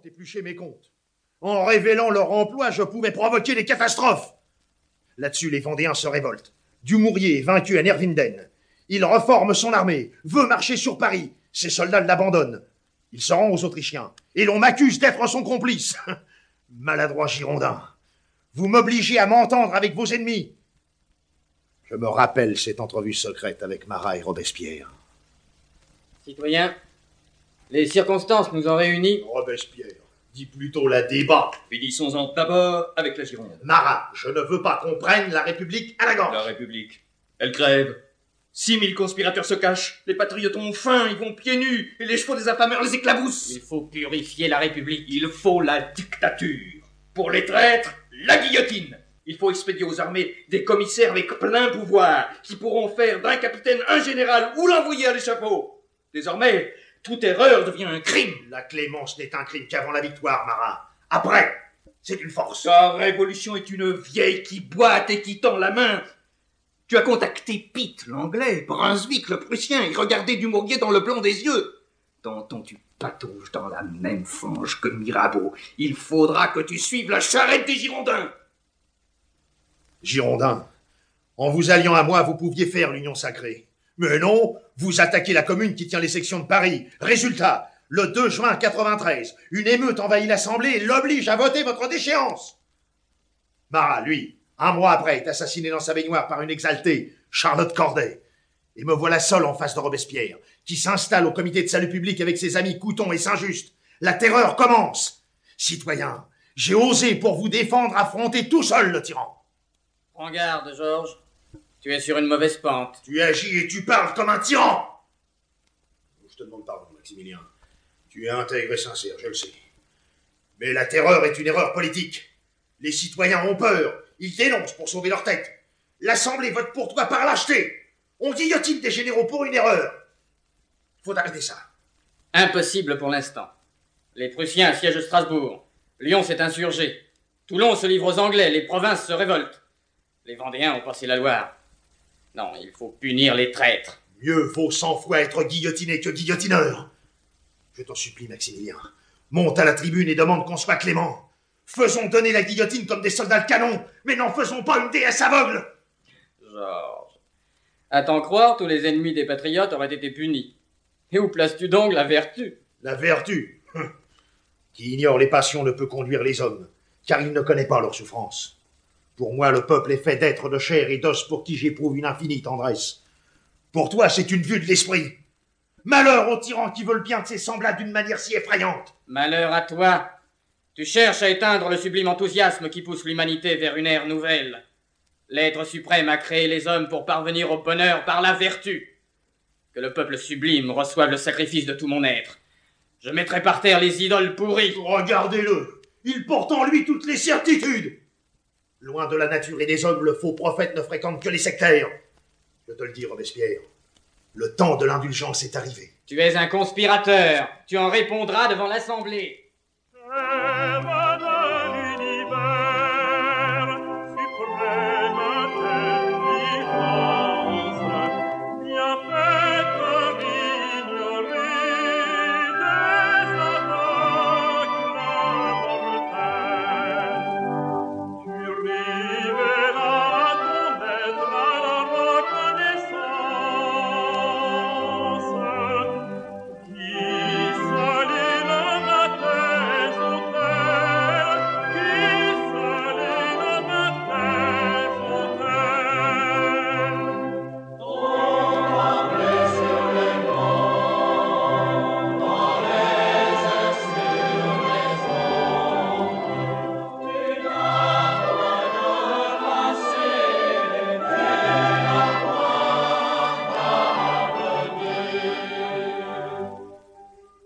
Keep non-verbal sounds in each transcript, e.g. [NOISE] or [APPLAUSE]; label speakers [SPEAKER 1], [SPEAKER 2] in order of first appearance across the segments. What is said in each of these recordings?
[SPEAKER 1] ont épluché mes comptes. En révélant leur emploi, je pouvais provoquer des catastrophes. Là-dessus, les Vendéens se révoltent. Dumouriez est vaincu à Nervinden. Il reforme son armée, veut marcher sur Paris. Ses soldats l'abandonnent. Il se rend aux Autrichiens. Et l'on m'accuse d'être son complice. [LAUGHS] Maladroit Girondin. Vous m'obligez à m'entendre avec vos ennemis. Je me rappelle cette entrevue secrète avec Marat et Robespierre.
[SPEAKER 2] Citoyens, les circonstances nous ont réunis.
[SPEAKER 1] Robespierre, dis plutôt la débat.
[SPEAKER 3] Finissons-en d'abord avec la Gironde.
[SPEAKER 1] Marat, je ne veux pas qu'on prenne la République à la gorge.
[SPEAKER 3] La République, elle crève. Six mille conspirateurs se cachent, les patriotes ont faim, ils vont pieds nus, et les chevaux des affameurs les éclaboussent.
[SPEAKER 2] Il faut purifier la République.
[SPEAKER 3] Il faut la dictature. Pour les traîtres, la guillotine. Il faut expédier aux armées des commissaires avec plein pouvoir, qui pourront faire d'un capitaine un général ou l'envoyer à l'échafaud. Désormais, toute erreur devient un crime.
[SPEAKER 1] La clémence n'est un crime qu'avant la victoire, Marat. Après, c'est une force.
[SPEAKER 3] Ta révolution est une vieille qui boite et qui tend la main. Tu as contacté Pitt, l'anglais, Brunswick, le prussien, et regardé Dumouriez dans le blanc des yeux. Danton, tu patauges dans la même fange que Mirabeau. Il faudra que tu suives la charrette des Girondins.
[SPEAKER 1] Girondins, en vous alliant à moi, vous pouviez faire l'union sacrée. Mais non, vous attaquez la commune qui tient les sections de Paris. Résultat, le 2 juin 93, une émeute envahit l'Assemblée et l'oblige à voter votre déchéance. Marat, lui, un mois après, est assassiné dans sa baignoire par une exaltée, Charlotte Corday. Et me voilà seul en face de Robespierre, qui s'installe au comité de salut public avec ses amis Couton et Saint-Just. La terreur commence. Citoyens, j'ai osé pour vous défendre affronter tout seul le tyran.
[SPEAKER 2] Prends garde, Georges. Tu es sur une mauvaise pente.
[SPEAKER 1] Tu agis et tu parles comme un tyran. Je te demande pardon, Maximilien. Tu es intègre et sincère, je le sais. Mais la terreur est une erreur politique. Les citoyens ont peur. Ils dénoncent pour sauver leur tête. L'Assemblée vote pour toi par lâcheté. On guillotine des généraux pour une erreur. Faut arrêter ça.
[SPEAKER 2] Impossible pour l'instant. Les Prussiens siègent Strasbourg. Lyon s'est insurgé. Toulon se livre aux Anglais. Les provinces se révoltent. Les Vendéens ont passé la Loire. Non, il faut punir les traîtres.
[SPEAKER 1] Mieux vaut cent fois être guillotiné que guillotineur. Je t'en supplie, Maximilien. Monte à la tribune et demande qu'on soit clément. Faisons donner la guillotine comme des soldats de canon, mais n'en faisons pas une déesse aveugle.
[SPEAKER 2] Georges. À t'en croire, tous les ennemis des patriotes auraient été punis. Et où places-tu donc la vertu?
[SPEAKER 1] La vertu. Qui ignore les passions ne peut conduire les hommes, car il ne connaît pas leur souffrance. Pour moi, le peuple est fait d'êtres de chair et d'os pour qui j'éprouve une infinie tendresse. Pour toi, c'est une vue de l'esprit. Malheur aux tyrans qui veulent bien de ses semblables d'une manière si effrayante.
[SPEAKER 2] Malheur à toi. Tu cherches à éteindre le sublime enthousiasme qui pousse l'humanité vers une ère nouvelle. L'être suprême a créé les hommes pour parvenir au bonheur par la vertu. Que le peuple sublime reçoive le sacrifice de tout mon être. Je mettrai par terre les idoles pourries.
[SPEAKER 1] Regardez-le. Il porte en lui toutes les certitudes. Loin de la nature et des hommes, le faux prophète ne fréquente que les sectaires. Je te le dis, Robespierre, le temps de l'indulgence est arrivé.
[SPEAKER 2] Tu es un conspirateur. Tu en répondras devant l'Assemblée.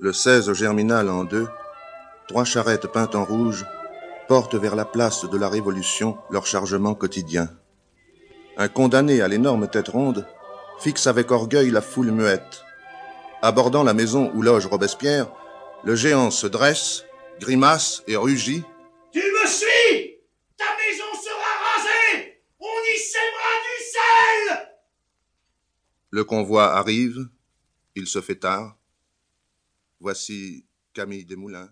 [SPEAKER 4] Le 16 germinal en deux, trois charrettes peintes en rouge portent vers la place de la Révolution leur chargement quotidien. Un condamné à l'énorme tête ronde fixe avec orgueil la foule muette. Abordant la maison où loge Robespierre, le géant se dresse, grimace et rugit.
[SPEAKER 1] Tu me suis Ta maison sera rasée On y sèmera du sel
[SPEAKER 4] Le convoi arrive, il se fait tard. Voici Camille Desmoulins.